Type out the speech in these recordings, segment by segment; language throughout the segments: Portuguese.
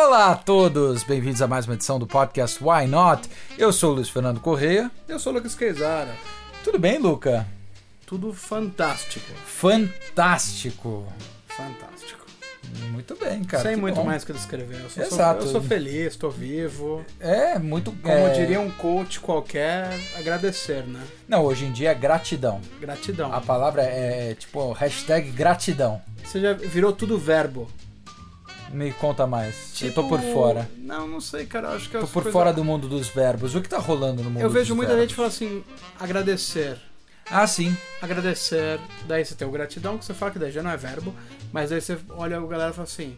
Olá a todos, bem-vindos a mais uma edição do podcast Why Not? Eu sou o Luiz Fernando Correia. Eu sou o Lucas Quezara. Tudo bem, Luca? Tudo fantástico. Fantástico. Fantástico. Muito bem, cara. Sem que muito bom. mais que descrever. Eu sou, Exato. eu sou feliz, estou vivo. É, muito. Como é... diria um coach qualquer, agradecer, né? Não, hoje em dia é gratidão. Gratidão. A palavra é tipo hashtag gratidão. Você já virou tudo verbo. Me conta mais. Tipo, Eu tô por fora. Não, não sei, cara. Acho que Tô por coisas- fora do mundo dos verbos. O que tá rolando no mundo Eu vejo muita verbos? gente falar assim, agradecer. Ah, sim. Agradecer. Daí você tem o gratidão, que você fala que daí já não é verbo. Mas daí você olha a galera e fala assim,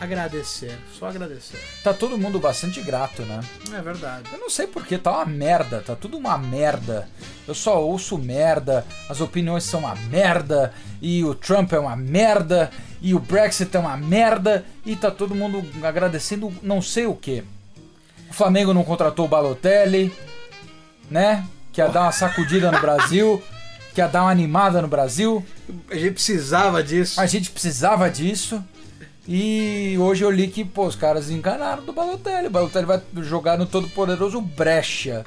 agradecer. Só agradecer. Tá todo mundo bastante grato, né? É verdade. Eu não sei porque, tá uma merda, tá tudo uma merda. Eu só ouço merda, as opiniões são uma merda, e o Trump é uma merda, e o Brexit é uma merda, e tá todo mundo agradecendo não sei o que. O Flamengo não contratou o Balotelli, né? Que ia dar uma sacudida no Brasil, que ia dar uma animada no Brasil. A gente precisava disso. A gente precisava disso. E hoje eu li que, pô, os caras enganaram do Balotelli. O Balotelli vai jogar no todo-poderoso Brecha.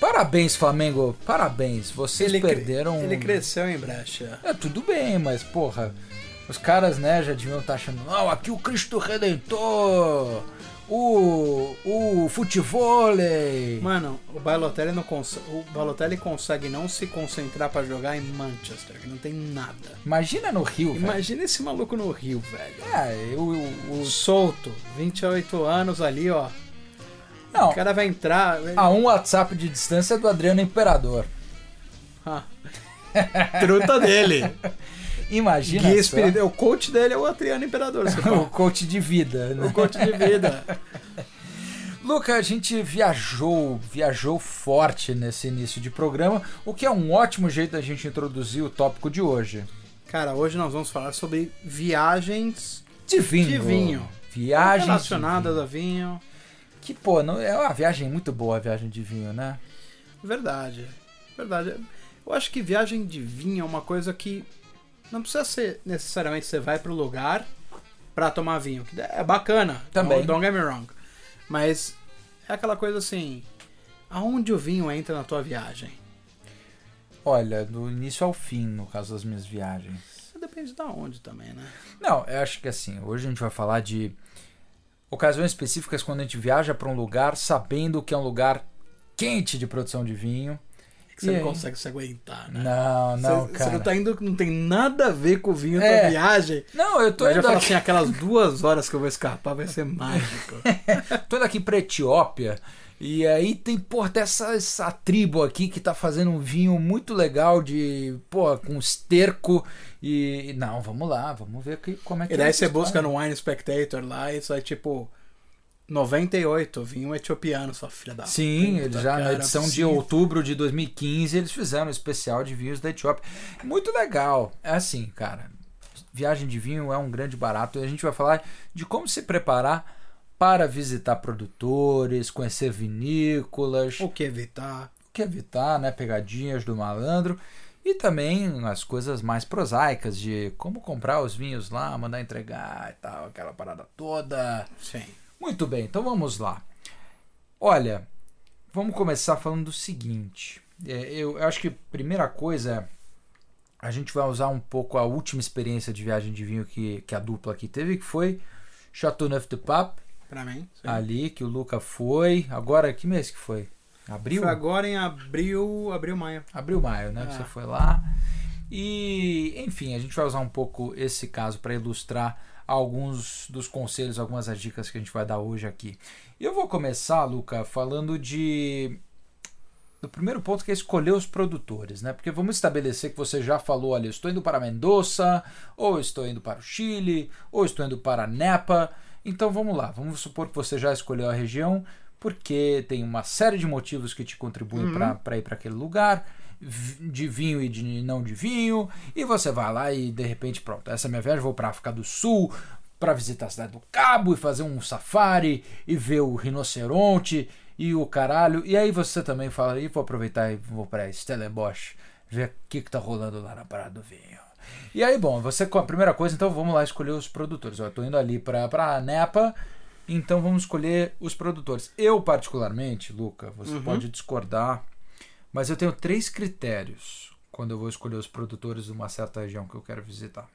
Parabéns, Flamengo. Parabéns. Vocês Ele cre- perderam. Ele cresceu em brecha. É, tudo bem, mas, porra, os caras, né, já deviam estar achando, não, aqui o Cristo Redentor, o, o futevôlei. Mano, o Balotelli não o Balotelli consegue não se concentrar pra jogar em Manchester, que não tem nada. Imagina no Rio, velho. Imagina esse maluco no Rio, velho. É, o, o, Solto, 28 anos ali, ó. Não, O cara vai entrar. a um WhatsApp de distância do Adriano Imperador. Ah. Truta dele. Imagina Guia espiritual. O coach dele é o Adriano Imperador. o coach de vida, né? o coach de vida. Luca, a gente viajou, viajou forte nesse início de programa, o que é um ótimo jeito da gente introduzir o tópico de hoje. Cara, hoje nós vamos falar sobre viagens De vinho. De vinho. Viagem relacionadas de a vinho. vinho. Que, pô, não, é uma viagem muito boa a viagem de vinho, né? Verdade. Verdade. Eu acho que viagem de vinho é uma coisa que não precisa ser necessariamente você vai pro lugar pra tomar vinho. que É bacana. Também. Don't, get me wrong. Mas é aquela coisa assim. Aonde o vinho entra na tua viagem? Olha, do início ao fim, no caso das minhas viagens. Depende da onde também, né? Não, eu acho que assim, hoje a gente vai falar de ocasiões específicas quando a gente viaja para um lugar sabendo que é um lugar quente de produção de vinho. Que você E não aí? consegue se aguentar, né? Não, não, você, cara. Você não tá indo, não tem nada a ver com o vinho É. da viagem. Não, eu tô Mas eu indo falo aqui, assim, aquelas duas horas que eu vou escapar vai ser mágico. tô indo aqui pra Etiópia e aí tem, pô, essa, essa tribo aqui que tá fazendo um vinho muito legal de, pô, com esterco e... Não, vamos lá, vamos ver que, como é que E é daí essa você busca no Wine Spectator lá e sai tipo 98, vinho etiopiano, sua filha da Sim, puta, eles já na cara, edição de sim. outubro de 2015 eles fizeram um especial de vinhos da Etiópia. Muito legal. É assim, cara. Viagem de vinho é um grande barato e a gente vai falar de como se preparar para visitar produtores, conhecer vinícolas, O que evitar? o que evitar, né, pegadinhas do malandro e também as coisas mais prosaicas de como comprar os vinhos lá, mandar entregar e tal, aquela parada toda. Sim. Muito bem, então vamos lá. Olha, vamos começar falando do seguinte. É, eu, eu acho que a primeira coisa é a gente vai usar um pouco a última experiência de viagem de vinho que, que a dupla aqui teve, que foi Chateauneuf de Pape, Pra mim. sim. ali, que o Luca foi. Agora, que mês que foi? Abril? Foi agora em abril, abril, maio. Abril, maio, né? Que Ah. você foi lá. E, enfim, a gente vai usar um pouco esse caso para ilustrar alguns dos conselhos, algumas das dicas que a gente vai dar hoje aqui. Eu vou começar, Luca, falando de do primeiro ponto que é escolher os produtores, né? Porque vamos estabelecer que você já falou ali, estou indo para Mendoza, ou estou indo para o Chile, ou estou indo para Napa. Então vamos lá, vamos supor que você já escolheu a região, porque tem uma série de motivos que te contribuem Uhum. para ir para aquele lugar, de vinho e de não de vinho, e você vai lá e de repente, pronto, essa é a minha viagem, vou para África do Sul para visitar a cidade do Cabo e fazer um safari e ver o rinoceronte e o caralho. E aí você também fala, e vou aproveitar e vou para Stellenbosch ver o que, que tá rolando lá na parada do vinho. E aí, bom, você com a primeira coisa, então vamos lá escolher os produtores. Eu tô indo ali pra, pra Nepa Então vamos escolher os produtores. Eu, particularmente, Luca, você Uhum. pode discordar, mas eu tenho três critérios quando eu vou escolher os produtores de uma certa região que eu quero visitar.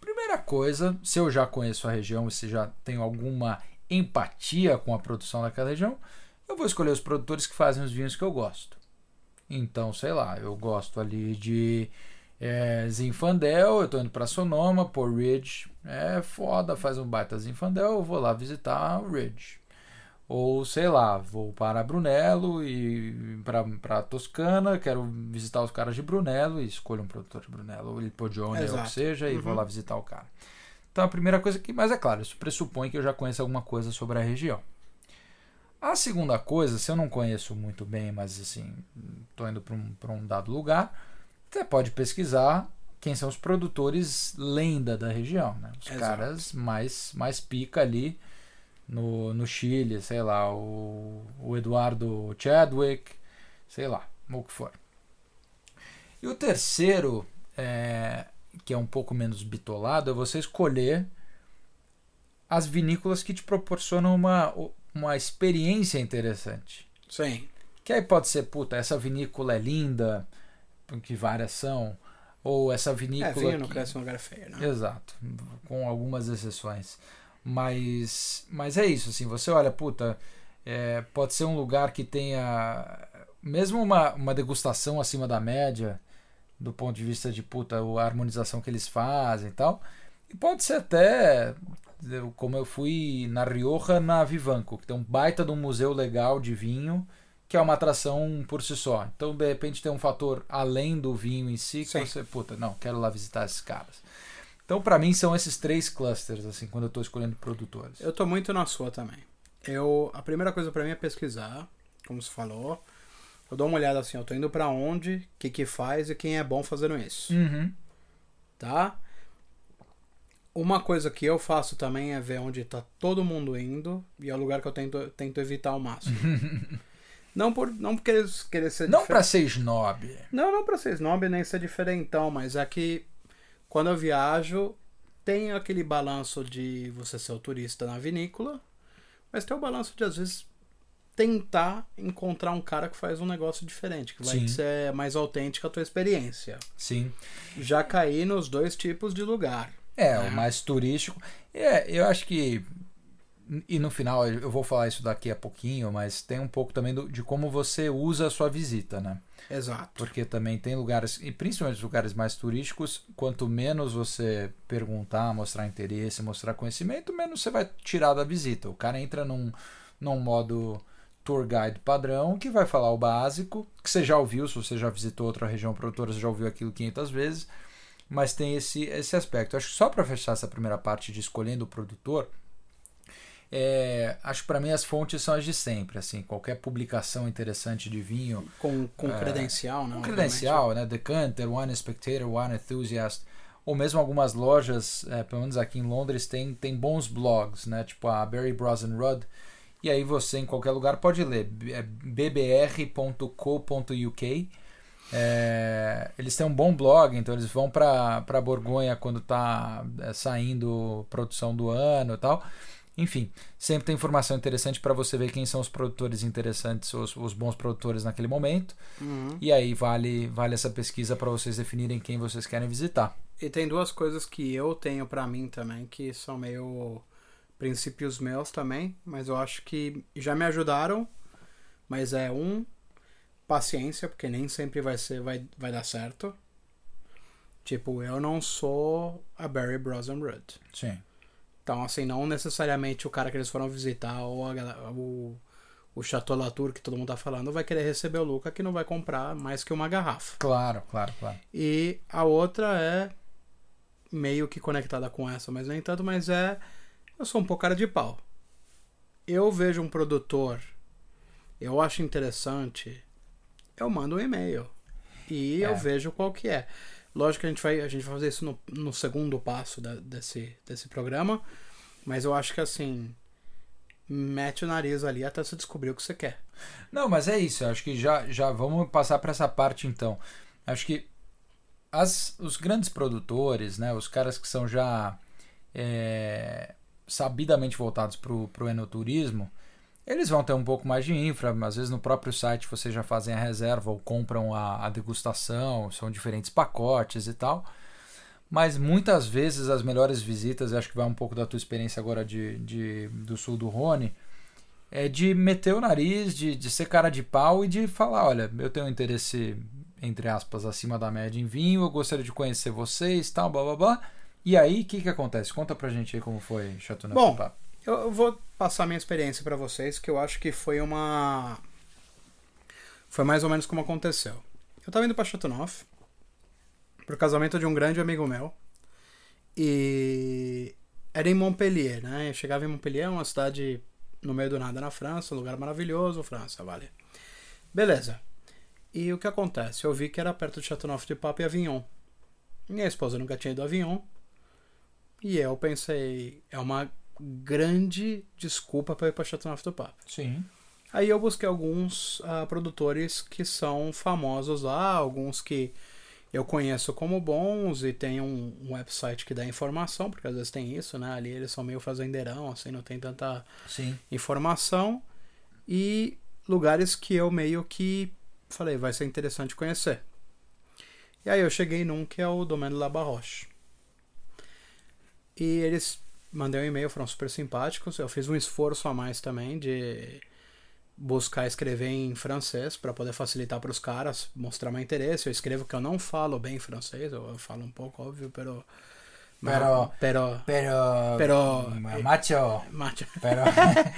Primeira coisa, se eu já conheço a região e se já tenho alguma empatia com a produção daquela região, eu vou escolher os produtores que fazem os vinhos que eu gosto. Então, sei lá, eu gosto ali de é, Zinfandel, eu tô indo pra Sonoma, por Ridge, é foda, faz um baita Zinfandel, eu vou lá visitar o Ridge. Ou sei lá, vou para Brunello e para Toscana, quero visitar os caras de Brunello e escolho um produtor de Brunello, ou Il Poggione, ou o que seja, e vou Uhum. lá visitar o cara. Então a primeira coisa que, mas é claro, isso pressupõe que eu já conheço alguma coisa sobre a região. A segunda coisa, se eu não conheço muito bem, mas assim, tô indo para um, pra um dado lugar, você pode pesquisar quem são os produtores lenda da região, né? Os Exato. caras mais, mais pica ali no, no Chile, sei lá, o, o Eduardo Chadwick, sei lá, o que for. E o terceiro, é, que é um pouco menos bitolado, é você escolher as vinícolas que te proporcionam uma, uma experiência interessante. Sim. Que aí pode ser, puta, essa vinícola é linda, que várias são, ou essa É, vinícola. vinho não que- cresce em lugar feio, né? Exato, com algumas exceções. Mas, mas é isso, assim, você olha, puta, é, pode ser um lugar que tenha mesmo uma, uma degustação acima da média, do ponto de vista de puta, a harmonização que eles fazem e tal. E pode ser até, como eu fui na Rioja, na Vivanco, que tem um baita de um museu legal de vinho, que é uma atração por si só. Então, de repente, tem um fator além do vinho em si, que Sim. você, puta, não, quero lá visitar esses caras. Então, pra mim, são esses três clusters, assim, quando eu tô escolhendo produtores. Eu tô muito na sua também. Eu, a primeira coisa pra mim é pesquisar, como você falou. Eu dou uma olhada assim, eu tô indo pra onde, o que que faz e quem é bom fazendo isso, Uhum. tá? Uma coisa que eu faço também é ver onde tá todo mundo indo e é o lugar que eu tento, tento evitar ao máximo. não por não por querer, querer ser Não pra ser snob. Não, não pra ser snob nem ser diferentão, mas é que quando eu viajo, tem aquele balanço de você ser o turista na vinícola, mas tem o balanço de às vezes tentar encontrar um cara que faz um negócio diferente, que vai Sim. ser mais autêntica a tua experiência. Sim. Já caí nos dois tipos de lugar. É, né? o mais turístico. É, eu acho que. E no final, eu vou falar isso daqui a pouquinho, mas tem um pouco também do- de como você usa a sua visita, né? Exato. Porque também tem lugares, e principalmente lugares mais turísticos, quanto menos você perguntar, mostrar interesse, mostrar conhecimento, menos você vai tirar da visita. O cara entra num, num modo tour guide padrão que vai falar o básico, que você já ouviu, se você já visitou outra região produtora, você já ouviu aquilo 500 vezes, mas tem esse, esse aspecto. Acho que só para fechar essa primeira parte de escolhendo o produtor, é, acho que para mim as fontes são as de sempre, assim, qualquer publicação interessante de vinho, Com, com É, credencial, né? obviamente. credencial, né? Decanter, One Spectator, One Enthusiast, ou mesmo algumas lojas, é, pelo menos aqui em Londres, tem, tem bons blogs, né? Tipo a Barry Bros Rudd. E aí você em qualquer lugar pode ler é bbr.co.uk. É, eles têm um bom blog, então eles vão para Borgonha quando está saindo produção do ano e tal. Enfim, sempre tem informação interessante para você ver quem são os produtores interessantes, os, os bons produtores naquele momento. Uhum. E aí vale, vale essa pesquisa para vocês definirem quem vocês querem visitar. E tem duas coisas que eu tenho pra mim também, que são meio princípios meus também, mas eu acho que já me ajudaram. Mas é um, paciência, porque nem sempre vai ser vai, vai dar certo. Tipo, eu não sou a Barry Bros Rudd. Sim. Então, assim, não necessariamente o cara que eles foram visitar ou a, o, o Chateau Latour que todo mundo tá falando vai querer receber o Luca que não vai comprar mais que uma garrafa. Claro, claro, claro. E a outra é meio que conectada com essa, mas nem tanto, mas é eu sou um pouco cara de pau. Eu vejo um produtor, eu acho interessante, eu mando um e-mail e É. eu vejo qual que é. Lógico que a gente vai, a gente vai fazer isso no, no segundo passo da- desse, desse programa, mas eu acho que assim, mete o nariz ali até você descobrir o que você quer. Não, mas é isso. Acho que já, já vamos passar para essa parte então. Acho que as, os grandes produtores, né, os caras que são já é, sabidamente voltados para o enoturismo, eles vão ter um pouco mais de infra, às vezes no próprio site vocês já fazem a reserva ou compram a, a degustação, são diferentes pacotes e tal. Mas muitas vezes as melhores visitas, acho que vai um pouco da tua experiência agora de, de do sul do Rony, é de meter o nariz, de, de ser cara de pau e de falar: olha, eu tenho um interesse, entre aspas, acima da média em vinho, eu gostaria de conhecer vocês, tal, blá blá blá. E aí, o que, que acontece? Conta pra gente aí como foi Chateau Bom, eu vou passar minha experiência para vocês, que eu acho que foi uma. Foi mais ou menos como aconteceu. Eu tava indo pra Chateauneuf, pro casamento de um grande amigo meu. E era em Montpellier, né? Eu chegava em Montpellier, uma cidade no meio do nada na França, um lugar maravilhoso, França, vale. Beleza. E o que acontece? Eu vi que era perto de Châteauneuf de Pape e Avignon. Minha esposa nunca tinha ido a Avignon. E eu pensei, é uma grande desculpa para ir para Châteauneuf do Pape. Sim. Aí eu busquei alguns uh, produtores que são famosos lá, alguns que eu conheço como bons e tem um, um, website que dá informação, porque às vezes tem isso, né? Ali eles são meio fazendeirão, assim, não tem tanta Sim. informação. E lugares que eu meio que falei, vai ser interessante conhecer. E aí eu cheguei num que é o Domaine La Barroche. E eles mandei um e-mail, foram super simpáticos. Eu fiz um esforço a mais também de buscar escrever em francês para poder facilitar para os caras, mostrar meu interesse. Eu escrevo que eu não falo bem francês, eu falo um pouco, óbvio, pero Pero, pero, pero, pero, macho, macho. pero,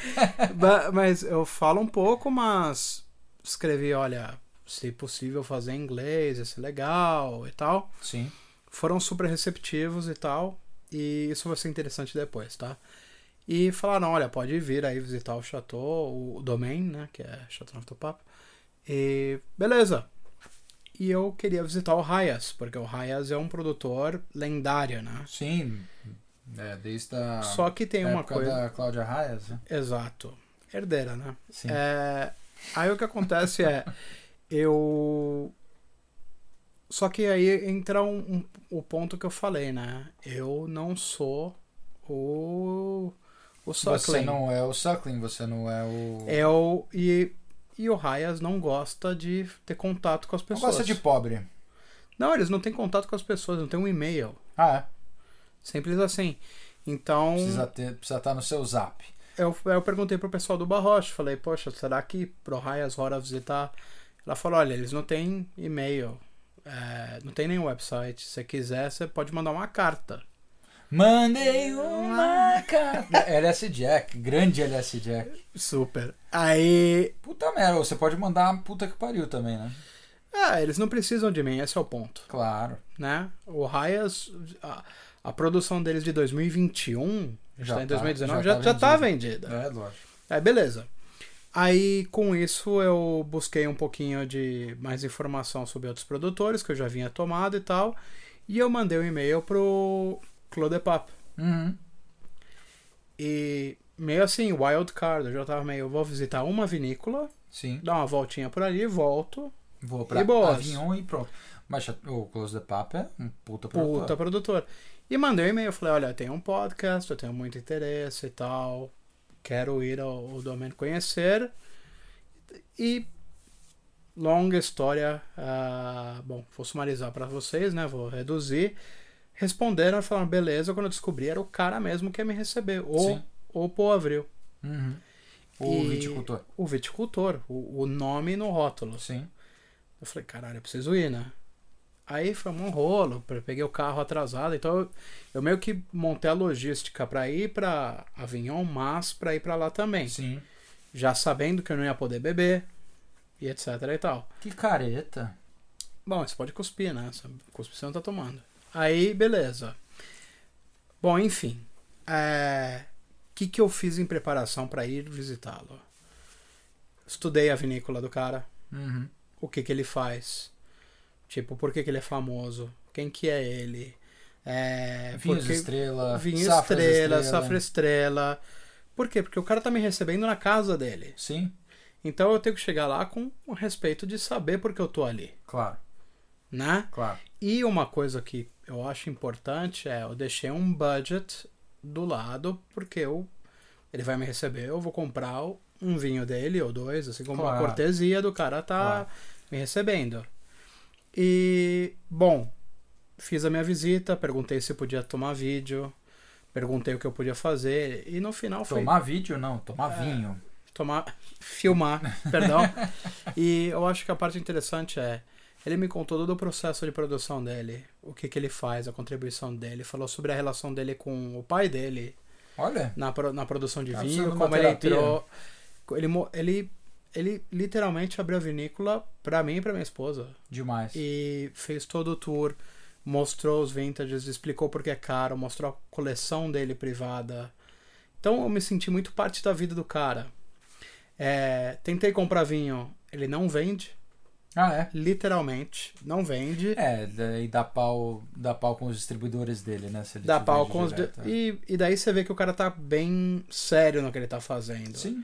mas eu falo um pouco, mas escrevi, olha, se possível fazer em inglês, ia ser legal e tal. sim, Foram super receptivos e tal, e isso vai ser interessante depois, tá? E falaram, olha, pode vir aí visitar o Chateau, o Domain, né, que é Chateau Neuf do Papo. E beleza. E eu queria visitar o Hayas, porque o Hayas é um produtor lendário, né? sim, é, desde a Só que tem uma coisa. da Cláudia Raias, né? Exato. Herdeira, né? Sim. É, Aí o que acontece é. Eu. Só que aí entra um, um- o ponto que eu falei, né? Eu não sou o. O Você Suckling. não é o Suckling, você não é o. Eu. E, e o Hayas não gosta de ter contato com as não pessoas. gosta de pobre. Não, eles não têm contato com as pessoas, não tem um e-mail. Ah, é. Simples assim. Então. Precisa ter, precisa estar no seu zap. Eu, eu perguntei pro pessoal do Barroche, falei, poxa, será que pro Raias Hora visitar? Ela falou, olha, eles não têm e-mail, é, não tem nenhum website. Se você quiser, você pode mandar uma carta. Mandei uma carta. LS Jack, grande LS Jack. Super. Aí. Puta merda, você pode mandar puta que pariu também, né? Ah, eles não precisam de mim, esse é o ponto. Claro. Né? O Raias. A, a produção deles de 2021, já, Já tá em tá- 2019, já já, tá já tá vendida. É, lógico. Aí, beleza. Aí, com isso, eu busquei um pouquinho de mais informação sobre outros produtores que eu já vinha tomado e tal. E eu mandei um e-mail pro Claude Pap. Uhum. E meio assim, wild card. Eu já tava meio, eu vou visitar uma vinícola, Sim. dar uma voltinha por ali, volto. Vou pra E boas. Avignon e pronto. Mas o Close the Pap é um puta Puta produtor. produtor. E mandei um e-mail, falei, olha, tem um podcast, eu tenho muito interesse e tal. Quero ir ao, ao domínio conhecer. E longa história, ah, bom, vou sumarizar para vocês, né? Vou reduzir. Responderam e falaram, beleza, quando eu descobri era o cara mesmo que ia me receber. O, Sim. o Paul Avril. Uhum. O viticultor. O viticultor, o, o nome no rótulo. Sim. Eu falei, caralho, eu preciso ir, né? Aí foi um rolo, peguei o carro atrasado, então eu, eu meio que montei a logística pra ir pra Avignon, mas pra ir pra lá também. Sim. Já sabendo que eu não ia poder beber e etc e tal. Que careta. Bom, você pode cuspir, né? Cuspir você não tá tomando. Aí, beleza. Bom, enfim. É... O que, que eu fiz em preparação pra ir visitá-lo? Estudei a vinícola do cara. Uhum. o que que ele faz. Tipo, por que que ele é famoso? Quem que é ele? É, Vinhos porque- Estrela. Vinho Safras Estrela, Safra Estrela. Por quê? Porque o cara tá me recebendo na casa dele. Sim, Então eu tenho que chegar lá com o respeito de saber por que eu tô ali, claro, né? claro. E uma coisa que eu acho importante é, eu deixei um budget do lado, porque eu, ele vai me receber, eu vou comprar um vinho dele ou dois, assim como Claro. uma cortesia do cara tá Claro. me recebendo. E, bom, fiz a minha visita, perguntei se podia tomar vídeo, perguntei o que eu podia fazer, e no final foi Tomar vídeo, não, tomar É. vinho. tomar, filmar, perdão. E eu acho que a parte interessante é, ele me contou todo o processo de produção dele, o que que ele faz, a contribuição dele, falou sobre a relação dele com o pai dele Olha, na, na produção de Tá vinho, como ele entrou, ele, ele, ele literalmente abriu a vinícola pra mim e pra minha esposa demais. e fez todo o tour, mostrou os vintages, explicou porque é caro, mostrou a coleção dele privada. Então eu me senti muito parte da vida do cara. É, tentei comprar vinho, ele não vende, Ah, é? literalmente, não vende. É, daí dá pau, dá pau com os distribuidores dele, né? Dá pau com os. direto, é. E, e daí você vê que o cara tá bem sério no que ele tá fazendo. Sim.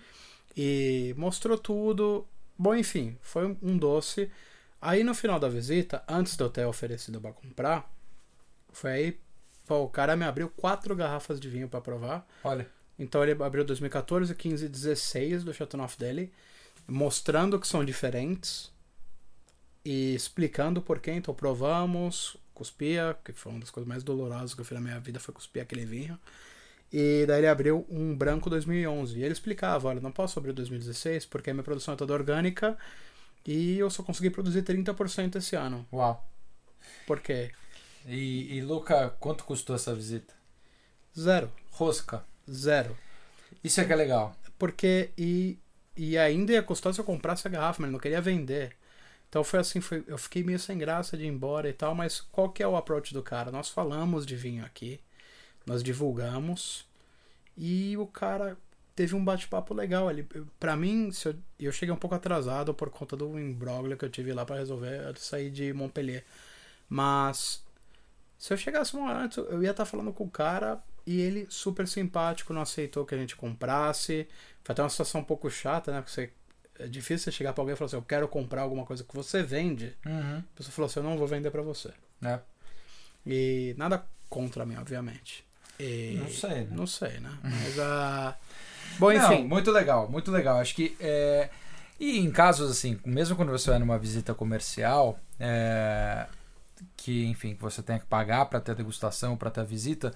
E mostrou tudo. Bom, enfim, foi um doce. Aí no final da visita, antes de eu ter oferecido pra comprar, foi aí. Pô, o cara me abriu quatro garrafas de vinho pra provar. Olha, Então ele abriu 2014, 15 e 16 do Chateauneuf dele, mostrando que são diferentes e explicando por quê. Então provamos, cuspia, que foi uma das coisas mais dolorosas que eu fiz na minha vida, foi cuspir aquele vinho. E daí ele abriu um branco 2011. E ele explicava, olha, não posso abrir 2016 porque a minha produção é toda orgânica e eu só consegui produzir 30% esse ano. uau. Por quê? E, e Luca, quanto custou essa visita? Zero. Rosca. Zero. Isso é que é legal. Porque. E, e ainda ia custar se eu comprasse a garrafa, mas ele não queria vender. Então foi assim, foi, eu fiquei meio sem graça de ir embora e tal, mas qual que é o approach do cara? Nós falamos de vinho aqui, nós divulgamos, e o cara teve um bate-papo legal ali. Pra mim, eu, eu cheguei um pouco atrasado por conta do imbróglio que eu tive lá pra resolver eu sair de Montpellier. Mas se eu chegasse uma hora antes, eu ia estar falando com o cara e ele super simpático, não aceitou que a gente comprasse. Foi até uma situação um pouco chata, né? Porque você, é difícil você chegar pra alguém e falar assim: Eu quero comprar alguma coisa que você vende. Uhum. A pessoa falou assim: Eu não vou vender pra você. É. E nada contra mim, obviamente. E- Não sei, né? Não sei, né? Mas a. Bom, Não, enfim. muito legal, muito legal. Acho que. É... E em casos assim, mesmo quando você vai numa visita comercial, é, que enfim, que você tem que pagar para ter a degustação, para ter a visita,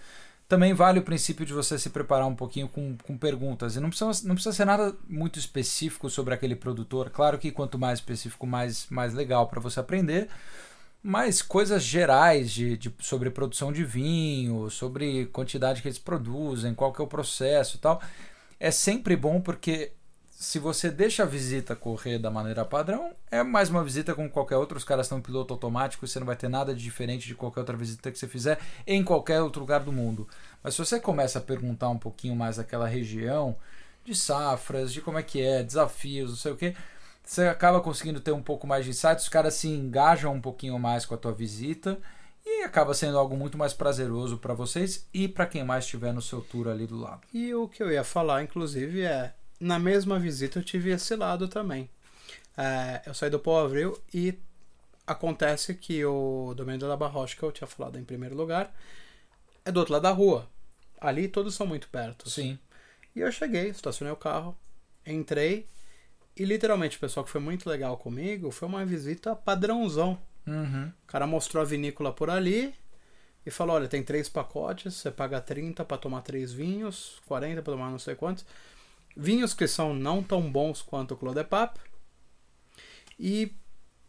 também vale o princípio de você se preparar um pouquinho com, com perguntas. E não precisa, não precisa ser nada muito específico sobre aquele produtor. Claro que quanto mais específico, mais, mais legal para você aprender. Mas coisas gerais de, de- sobre produção de vinho, sobre quantidade que eles produzem, qual que é o processo e tal, é sempre bom porque se você deixa a visita correr da maneira padrão, é mais uma visita como qualquer outra. Os caras estão em piloto automático, você não vai ter nada de diferente de qualquer outra visita que você fizer em qualquer outro lugar do mundo. Mas se você começa a perguntar um pouquinho mais daquela região, de safras, de como é que é, desafios, não sei o que, você acaba conseguindo ter um pouco mais de insights, os caras se engajam um pouquinho mais com a tua visita e acaba sendo algo muito mais prazeroso para vocês e para quem mais estiver no seu tour ali do lado. E o que eu ia falar, inclusive, é. Na mesma visita eu tive esse lado também. É, eu saí do Paul Avril e acontece que o Domaine de la Barroche, que eu tinha falado em primeiro lugar, é do outro lado da rua. Ali todos são muito perto. Sim. E eu cheguei, estacionei o carro, entrei e literalmente o pessoal que foi muito legal comigo foi uma visita padrãozão. Uhum. O cara mostrou a vinícola por ali e falou: olha, tem três pacotes, você paga 30 para tomar três vinhos, 40 para tomar não sei quantos. Vinhos que são não tão bons quanto o Clos de Pape. E,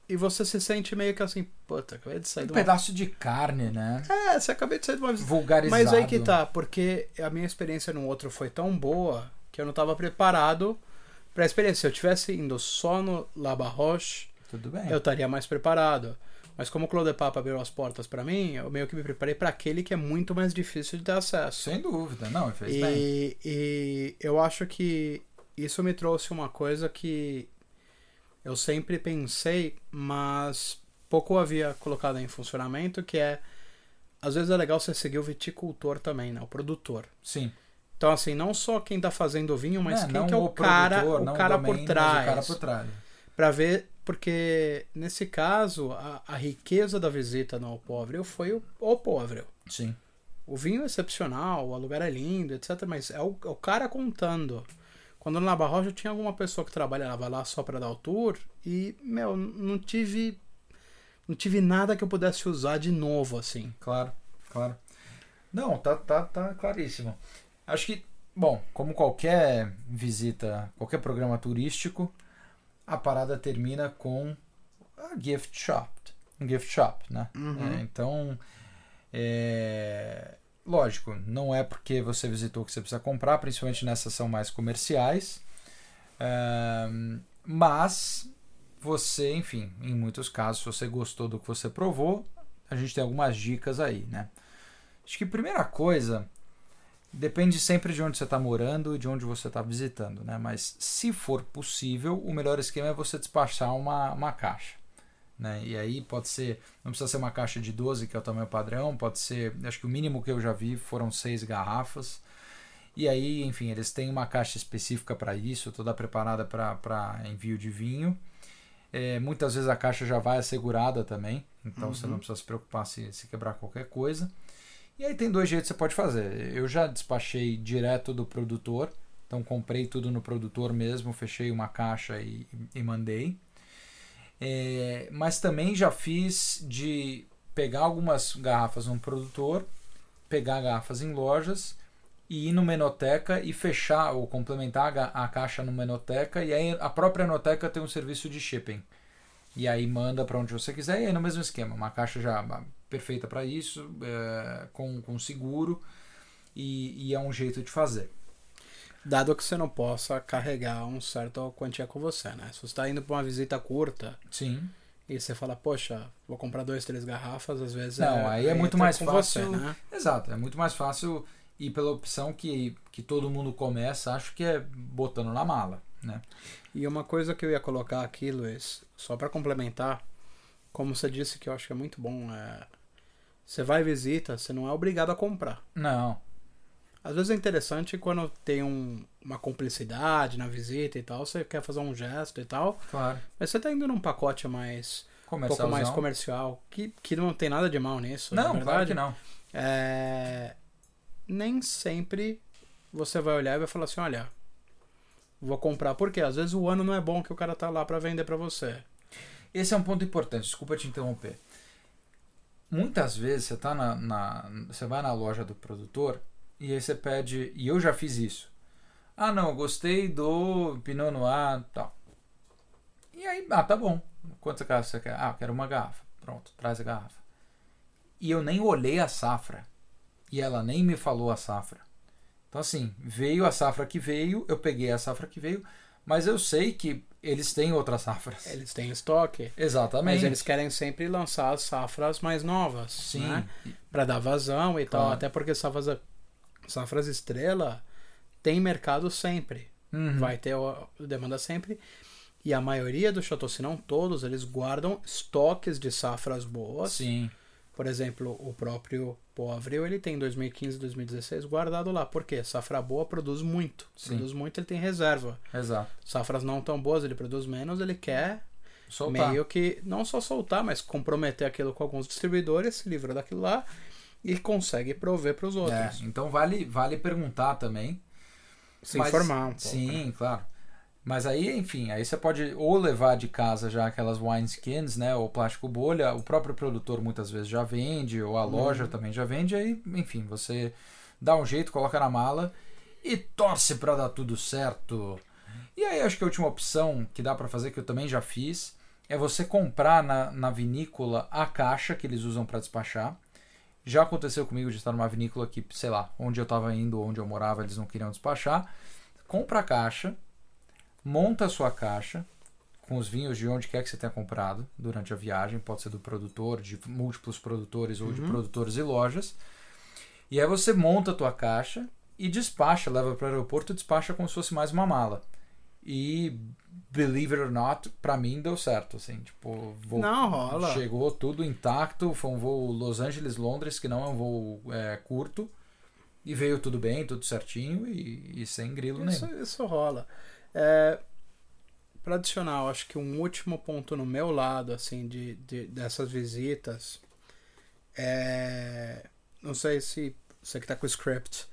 e você se sente meio que assim, puta, acabei de sair Um de uma. pedaço de carne, né? É, você acabei de sair de uma visita. Vulgarizado. Mas aí que tá, porque a minha experiência no outro foi tão boa que eu não tava preparado pra experiência. Se eu tivesse indo só no La Barroche, Tudo bem. eu estaria mais preparado. Mas como o Claude Papa abriu as portas pra mim, eu meio que me preparei pra aquele que é muito mais difícil de ter acesso. Sem dúvida. Não, fez bem. E, e eu acho que isso me trouxe uma coisa que eu sempre pensei, mas pouco havia colocado em funcionamento, que é às vezes é legal você seguir o viticultor também, né? O produtor. Sim. Então, assim, não só quem tá fazendo o vinho, mas É, quem que é o, cara, produtor, o cara domain, por mas trás. O cara por trás. Pra ver, porque nesse caso, a, a riqueza da visita no Povril foi o, o Povril. Sim. o vinho é excepcional, o lugar é lindo, etc. Mas é o, é o cara contando. Quando na Barroja tinha alguma pessoa que trabalhava lá só para dar o tour e, meu, não tive não tive nada que eu pudesse usar de novo assim. Claro, claro. Não, tá tá tá claríssimo. Acho que, bom, como qualquer visita, qualquer programa turístico, a parada termina com a gift shop, um gift shop, né? Uhum. É, então, é, lógico, não é porque você visitou que você precisa comprar, principalmente nessas são mais comerciais, é, mas você, enfim, em muitos casos, se você gostou do que você provou, a gente tem algumas dicas aí, né? Acho que a primeira coisa depende sempre de onde você está morando e de onde você está visitando, né? Mas se for possível, o melhor esquema é você despachar uma, uma caixa. Né? E aí pode ser, não precisa ser uma caixa de 12, que é o tamanho padrão, pode ser, acho que o mínimo que eu já vi foram seis garrafas. E aí, enfim, eles têm uma caixa específica para isso, toda preparada para envio de vinho. É, muitas vezes a caixa já vai assegurada também, então uhum. você não precisa se preocupar se, se quebrar qualquer coisa. E aí tem dois jeitos que você pode fazer. Eu já despachei direto do produtor, então comprei tudo no produtor mesmo, fechei uma caixa e, e mandei. É, mas também já fiz de pegar algumas garrafas no produtor, pegar garrafas em lojas e ir no Menoteca e fechar ou complementar a, a caixa no Menoteca e aí a própria Enoteca tem um serviço de shipping. E aí manda para onde você quiser e aí no mesmo esquema, uma caixa já perfeita para isso, é, com, com seguro e, e é um jeito de fazer. Dado que você não possa carregar um certo quantia com você, né? Se você está indo para uma visita curta. Sim. E você fala, poxa, vou comprar dois, três garrafas, às vezes Não, é, aí é muito mais fácil. Você, né? Exato, é muito mais fácil ir pela opção que, que todo mundo começa, acho que é botando na mala, né? E uma coisa que eu ia colocar aqui, Luiz, só para complementar, como você disse que eu acho que é muito bom, é... você vai visita, você não é obrigado a comprar. Não. Às vezes é interessante quando tem um, uma cumplicidade na visita e tal, você quer fazer um gesto e tal. Claro. Mas você tá indo num pacote mais. Um pouco mais comercial, que, que não tem nada de mal nisso. Não, verdade. claro que não. É, nem sempre você vai olhar e vai falar assim: olha, vou comprar. Porque às vezes o ano não é bom que o cara tá lá para vender para você. Esse é um ponto importante, desculpa te interromper. Muitas vezes você tá na, na, você vai na loja do produtor e aí você pede, e eu já fiz isso. Ah, não, gostei do Pinot Noir tal. E aí, ah, tá bom. Quantas garrafas você quer? Ah, quero uma garrafa. Pronto, traz a garrafa. E eu nem olhei a safra. E ela nem me falou a safra. Então, assim, veio a safra que veio, eu peguei a safra que veio, mas eu sei que eles têm outras safras. Eles têm estoque. Exatamente. Mas eles querem sempre lançar as safras mais novas. Sim. Né? Para dar vazão e Claro. tal. Até porque safras Safras Estrela tem mercado sempre. Uhum. Vai ter demanda sempre. E a maioria dos chateaux, se não todos, eles guardam estoques de safras boas. Sim. Por exemplo, o próprio Poavril, ele tem 2015 2016 guardado lá. Por quê? Safra boa produz muito. Sim. Produz muito, ele tem reserva. Exato. Safras não tão boas, ele produz menos, ele quer Soltar. meio que não só soltar, mas comprometer aquilo com alguns distribuidores, se livra daquilo lá e consegue prover para os É, outros. então vale, vale perguntar também. Se Mas- informar um pouco. Sim, né? claro. Mas aí, enfim, aí você pode ou levar de casa já aquelas wineskins, né, ou plástico bolha, o próprio produtor muitas vezes já vende, ou a Uhum. loja também já vende, aí, enfim, você dá um jeito, coloca na mala e torce para dar tudo certo. E aí acho que a última opção que dá para fazer, que eu também já fiz, é você comprar na, na vinícola a caixa que eles usam para despachar. Já aconteceu comigo de estar numa vinícola que, sei lá, onde eu estava indo, onde eu morava, eles não queriam despachar. Compra a caixa, monta a sua caixa com os vinhos de onde quer que você tenha comprado durante a viagem, pode ser do produtor, de múltiplos produtores ou de Uhum. produtores e lojas. E aí você monta a tua caixa e despacha, leva para o aeroporto e despacha como se fosse mais uma mala. E believe it or not, pra mim deu certo, assim, tipo, voo- Não, rola. chegou tudo intacto, foi um voo Los Angeles Londres, que não é um voo é, curto, e veio tudo bem, tudo certinho e, e sem grilo Isso, nenhum. isso rola. É, para adicionar, acho que um último ponto no meu lado, assim, de, de- dessas visitas, é, não sei se você que tá com o script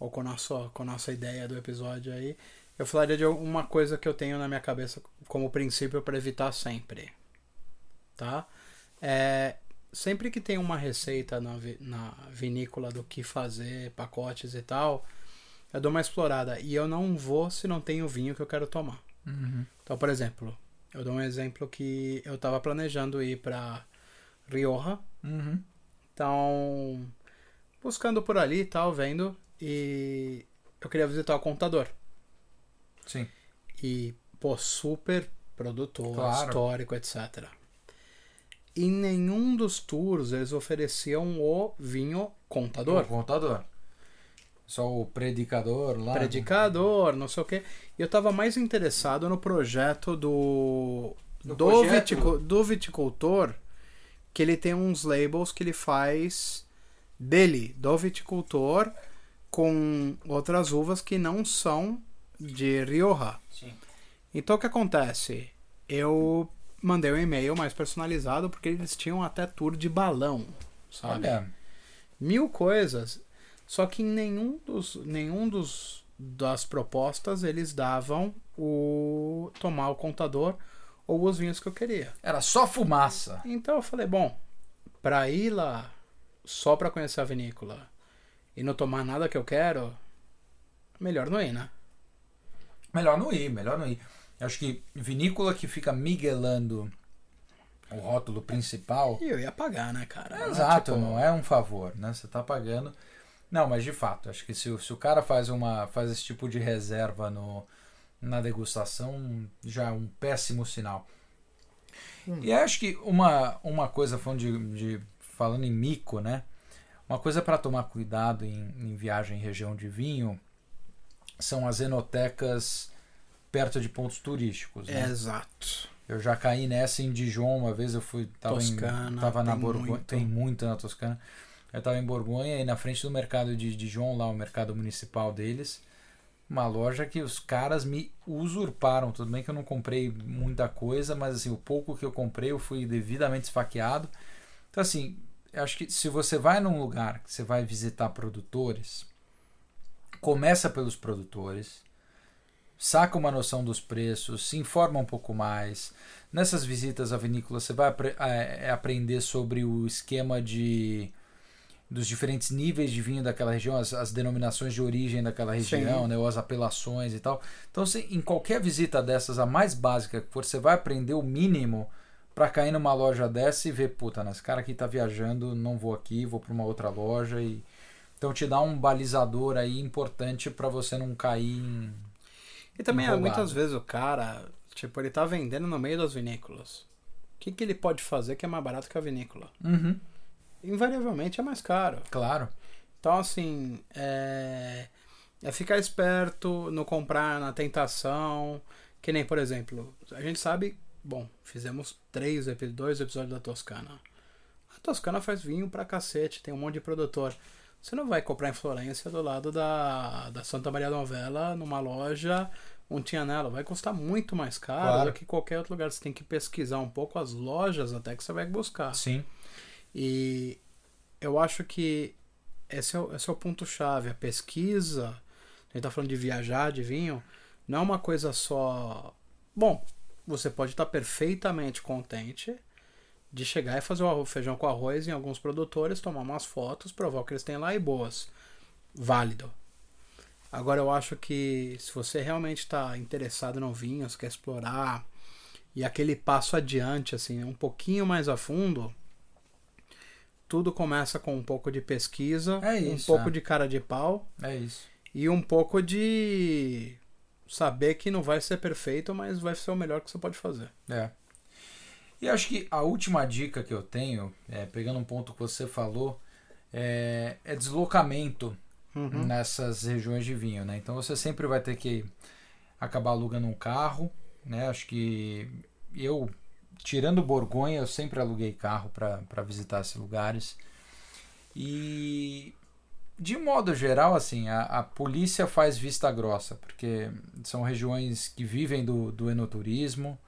ou com a nossa, com a nossa ideia do episódio aí, eu falaria de uma coisa que eu tenho na minha cabeça como princípio para evitar sempre. Tá? É, sempre que tem uma receita na, na vinícola do que fazer, pacotes e tal, eu dou uma explorada. E eu não vou se não tem o vinho que eu quero tomar. Uhum. Então, por exemplo, eu dou um exemplo que eu estava planejando ir para Rioja. Uhum. Então, buscando por ali e tal, vendo. E eu queria visitar o contador. Sim. E, pô, super produtor, Claro. histórico, etc. Em nenhum dos tours eles ofereciam o vinho O contador. Só o predicador lá. Predicador, não sei o quê. Eu tava mais interessado no projeto do. No do, projeto? viticu- do viticultor, que ele tem uns labels que ele faz dele, do viticultor, com outras uvas que não são de Rioja. Sim. Então o que acontece? Eu mandei um e-mail mais personalizado porque eles tinham até tour de balão, sabe? Olha, Mil coisas. Só que em nenhum dos nenhum dos das propostas eles davam o tomar o contador ou os vinhos que eu queria. era só fumaça. Então eu falei, bom, pra ir lá só pra conhecer a vinícola e não tomar nada que eu quero, melhor não ir, né? Melhor não ir, melhor não ir. Eu acho que vinícola que fica miguelando o rótulo principal. E eu ia pagar, né, cara? É Exato, tipo- não é um favor, né? Você tá pagando. Não, mas de fato, acho que se, o- se o cara faz uma faz esse tipo de reserva no, na degustação, já é um péssimo sinal. E acho que uma, uma coisa falando de, de- falando em mico, né? Uma coisa para tomar cuidado em, em viagem em região de vinho são as enotecas perto de pontos turísticos. Né? Exato. Eu já caí nessa em Dijon uma vez, eu fui tava Toscana, em, tava na Borgonha, tem muito na Toscana. Eu tava em Borgonha e na frente do mercado de Dijon, lá o mercado municipal deles, uma loja que os caras me usurparam. Tudo bem que eu não comprei muita coisa, mas assim, o pouco que eu comprei eu fui devidamente esfaqueado. Então assim, acho que se você vai num lugar que você vai visitar produtores, começa pelos produtores, saca uma noção dos preços, se informa um pouco mais. Nessas visitas à vinícola você vai é, é aprender sobre o esquema de dos diferentes níveis de vinho daquela região, as, as denominações de origem daquela região, Sim. né, ou as apelações e tal. Então, você, em qualquer visita dessas, a mais básica que for, você vai aprender o mínimo para cair numa loja dessa e ver, puta, né, esse cara aqui tá viajando, não vou aqui, vou para uma outra loja e então te dá um balizador aí importante para você não cair em E também, Empolgado. muitas vezes, o cara, tipo, ele tá vendendo no meio das vinícolas. O que, que ele pode fazer que é mais barato que a vinícola? Uhum, Invariavelmente é mais caro. claro. Então, assim, é, é ficar esperto, não comprar na tentação. Que nem, por exemplo, a gente sabe, bom, fizemos três, dois episódios da Toscana. A Toscana faz vinho pra cacete, tem um monte de produtor. Você não vai comprar em Florença do lado da, da Santa Maria Novella, numa loja, um Tianello. Vai custar muito mais caro Claro. do que qualquer outro lugar. Você tem que pesquisar um pouco as lojas até que você vai buscar. Sim. E eu acho que esse é o, esse é o ponto-chave. A pesquisa, a gente tá falando de viajar de vinho, não é uma coisa só. Bom, você pode estar perfeitamente contente de chegar e fazer o feijão com arroz em alguns produtores, tomar umas fotos, provar o que eles têm lá e boas. Válido. Agora eu acho que se você realmente está interessado no vinho, você quer explorar e aquele passo adiante, assim, um pouquinho mais a fundo, tudo começa com um pouco de pesquisa, É um isso, pouco é. de cara de pau É isso. e um pouco de saber que não vai ser perfeito, mas vai ser o melhor que você pode fazer. É. E acho que a última dica que eu tenho, é, pegando um ponto que você falou, é, é deslocamento Uhum. nessas regiões de vinho, né? Então você sempre vai ter que acabar alugando um carro, né? Acho que eu, tirando Borgonha, eu sempre aluguei carro para visitar esses lugares. E de modo geral, assim, a, a polícia faz vista grossa, porque são regiões que vivem do, do enoturismo.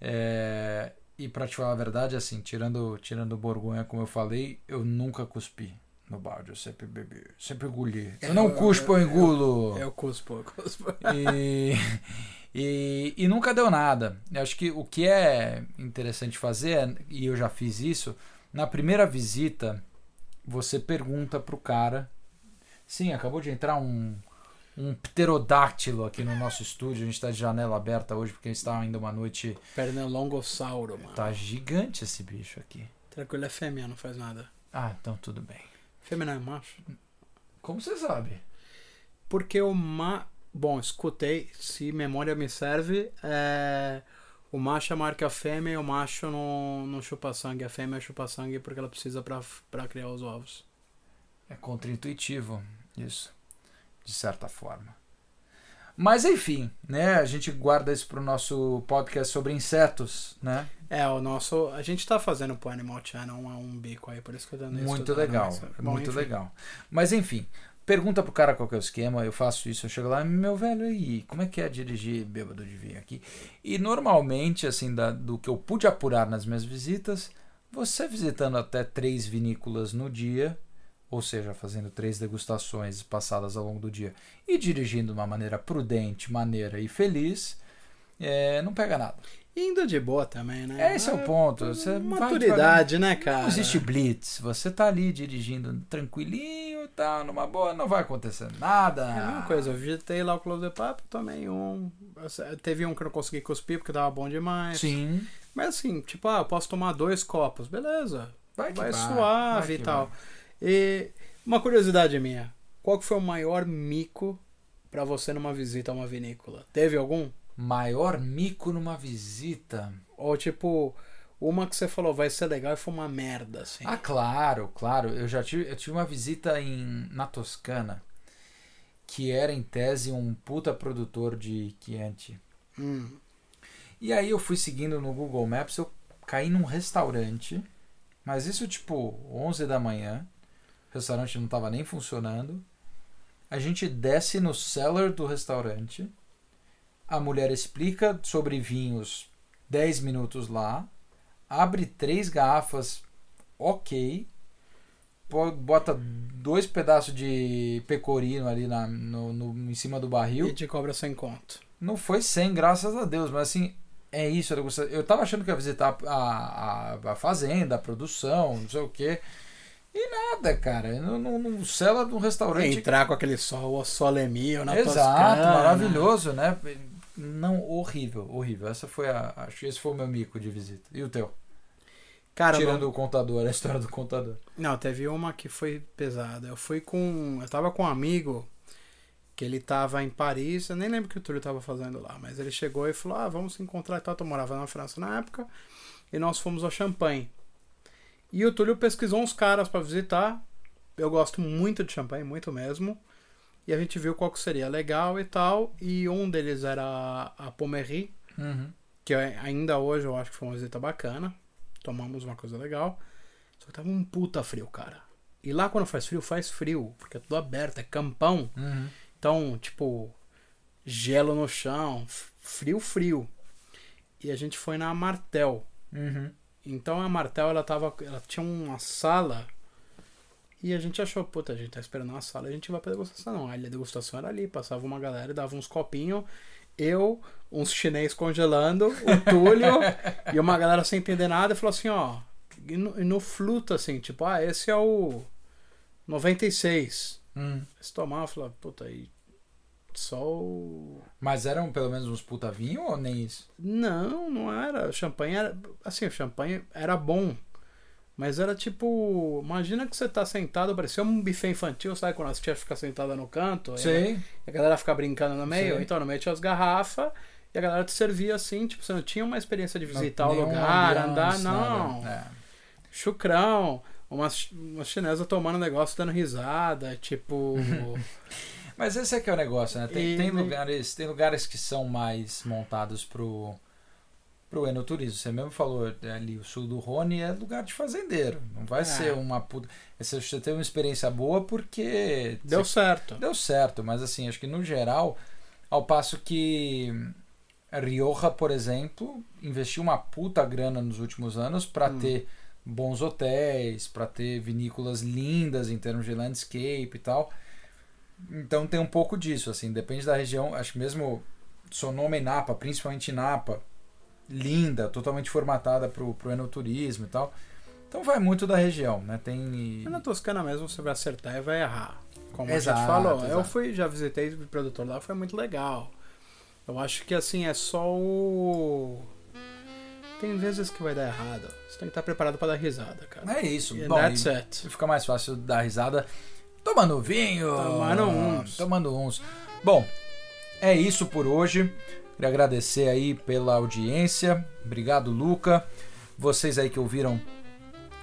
É, e para te falar a verdade, assim, tirando, tirando Borgonha, como eu falei, eu nunca cuspi. no balde, eu sempre bebi, sempre engoli. Eu não cuspo, eu engulo. Eu cuspo, eu cuspo. E, e, e nunca deu nada. Eu acho que o que é interessante fazer, e eu já fiz isso, na primeira visita, você pergunta pro cara. Sim, acabou de entrar um, um pterodáctilo aqui no nosso estúdio. A gente está de janela aberta hoje porque está ainda uma noite. Pernilongossauro, mano. Tá gigante esse bicho aqui. Tranquilo, é fêmea, não faz nada. Ah, então tudo bem. Fêmea não é macho? Como você sabe? Porque o ma... Bom, escutei, se memória me serve, é... o macho é que a fêmea e o macho não, não chupa sangue. A fêmea chupa sangue porque ela precisa pra, pra criar os ovos. É contraintuitivo isso, de certa forma. Mas enfim, né? A gente guarda isso pro nosso podcast sobre insetos, né? É, o nosso. A gente tá fazendo pro Animal Channel um, um bico aí, por isso que eu dando Muito legal, Bom, muito enfim. legal. Mas enfim, pergunta pro cara qual que é o esquema, eu faço isso, eu chego lá, meu velho, aí, como é que é dirigir bêbado de vinho aqui? E normalmente, assim, da, do que eu pude apurar nas minhas visitas, você visitando até três vinícolas no dia, ou seja, fazendo três degustações passadas ao longo do dia e dirigindo de uma maneira prudente, maneira e feliz, é, não pega nada. Indo de boa também, né? Esse é, é o ponto. Você maturidade, né, cara? Não existe blitz. Você tá ali dirigindo tranquilinho, tá numa boa, não vai acontecer nada. É a mesma coisa. Eu visitei lá o Clube de Papo, tomei um. Teve um que eu não consegui cuspir porque tava bom demais. Sim. Mas assim, tipo, ah, eu posso tomar dois copos. Beleza. Vai, vai, vai suave vai e tal. Vai. E uma curiosidade minha: qual que foi o maior mico para você numa visita a uma vinícola? Teve algum? Maior mico numa visita? Ou tipo, uma que você falou vai ser legal e foi uma merda, assim. Ah, claro, claro. Eu já tive, eu tive uma visita em, na Toscana que era em tese um puta produtor de Chianti. Hum. E aí eu fui seguindo no Google Maps, eu caí num restaurante, mas isso tipo 11 da manhã. O restaurante não estava nem funcionando. A gente desce no cellar do restaurante. A mulher explica sobre vinhos 10 minutos lá. Abre três garrafas, ok. Bota dois pedaços de pecorino ali na, no, no, em cima do barril. E te cobra sem conto. Não foi sem, graças a Deus, mas assim, é isso. Eu tava achando que ia visitar a, a, a fazenda, a produção, não sei o que. E nada, cara. No, no, no cela de um restaurante. Entrar com aquele sol solemio na Exato, Toscana. maravilhoso, né? Não, horrível, horrível. Essa foi a. Acho que esse foi o meu mico de visita. E o teu? Cara, Tirando não... o contador, a história do contador. Não, teve uma que foi pesada. Eu fui com. Eu tava com um amigo que ele tava em Paris. Eu nem lembro o que o Túlio tava fazendo lá, mas ele chegou e falou: Ah, vamos se encontrar e tal. Eu morava na França na época. E nós fomos ao Champagne. E o Túlio pesquisou uns caras para visitar. Eu gosto muito de champanhe, muito mesmo. E a gente viu qual que seria legal e tal. E um deles era a Pommery, uhum. que ainda hoje eu acho que foi uma visita bacana. Tomamos uma coisa legal. Só que tava um puta frio, cara. E lá quando faz frio, faz frio, porque é tudo aberto, é campão. Uhum. Então, tipo, gelo no chão, frio, frio. E a gente foi na Martel. Uhum. Então a Martel ela tava, ela tinha uma sala e a gente achou, puta, a gente tá esperando uma sala, a gente vai pra degustação. Não, a degustação era ali, passava uma galera, dava uns copinhos, eu, uns chinês congelando, o Túlio e uma galera sem entender nada e falou assim, ó, e no, e no fluto assim, tipo, ah, esse é o 96. Hum. Esse tomava, falou, puta, aí só o... Mas eram pelo menos uns puta vinho ou nem isso? Não, não era. O champanhe era. Assim, o champanhe era bom. Mas era tipo. Imagina que você tá sentado, parecia um buffet infantil, sabe? Quando as tias ficam sentadas no canto. Sim. E a galera fica brincando no meio. Sim. Então, no meio tinha as garrafas. E a galera te servia assim, tipo, você não tinha uma experiência de visitar não, o lugar, andar, não. É. Chucrão, umas, umas chinesas tomando negócio, dando risada, tipo. Mas esse é que é o negócio, né? Tem, e... tem, lugares, tem lugares que são mais montados pro, pro enoturismo. Você mesmo falou é, ali, o sul do Rhône é lugar de fazendeiro. Não vai é. ser uma puta. Você teve uma experiência boa porque. Deu você... certo. Deu certo, mas assim, acho que no geral, ao passo que. Rioja, por exemplo, investiu uma puta grana nos últimos anos para hum. ter bons hotéis, para ter vinícolas lindas em termos de landscape e tal. Então tem um pouco disso, assim, depende da região. Acho que mesmo Sonoma e Napa, principalmente Napa, linda, totalmente formatada para o enoturismo e tal. Então vai muito da região, né? Tem. Na Toscana mesmo você vai acertar e vai errar. Como Exato, a gente falou. exato. Eu fui, já visitei o produtor lá, foi muito legal. Eu acho que assim, é só o. Tem vezes que vai dar errado. Você tem que estar preparado para dar risada, cara. É isso. Bom, that's e it. fica mais fácil dar risada tomando vinho. Tomando uns. Tomando uns. Bom, é isso por hoje. Queria agradecer aí pela audiência. Obrigado, Luca. Vocês aí que ouviram,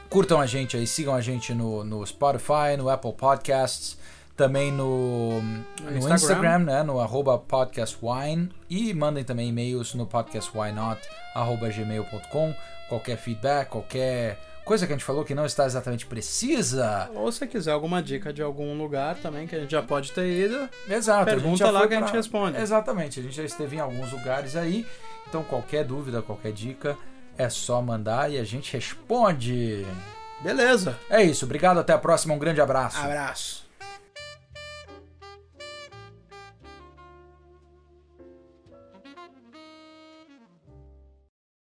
curtam a gente aí, sigam a gente no, no Spotify, no Apple Podcasts, também no, no Instagram. Instagram. né? No arroba podcastwine. E mandem também e-mails no podcastwhynot.gmail.com. Qualquer feedback, qualquer coisa que a gente falou que não está exatamente precisa. Ou se quiser alguma dica de algum lugar também que a gente já pode ter ido, Exato. Pergunta lá que a gente responde. Exatamente. A gente já esteve em alguns lugares aí. Então qualquer dúvida, qualquer dica, é só mandar e a gente responde. beleza. É isso. Obrigado. Até a próxima. Um grande abraço. Abraço.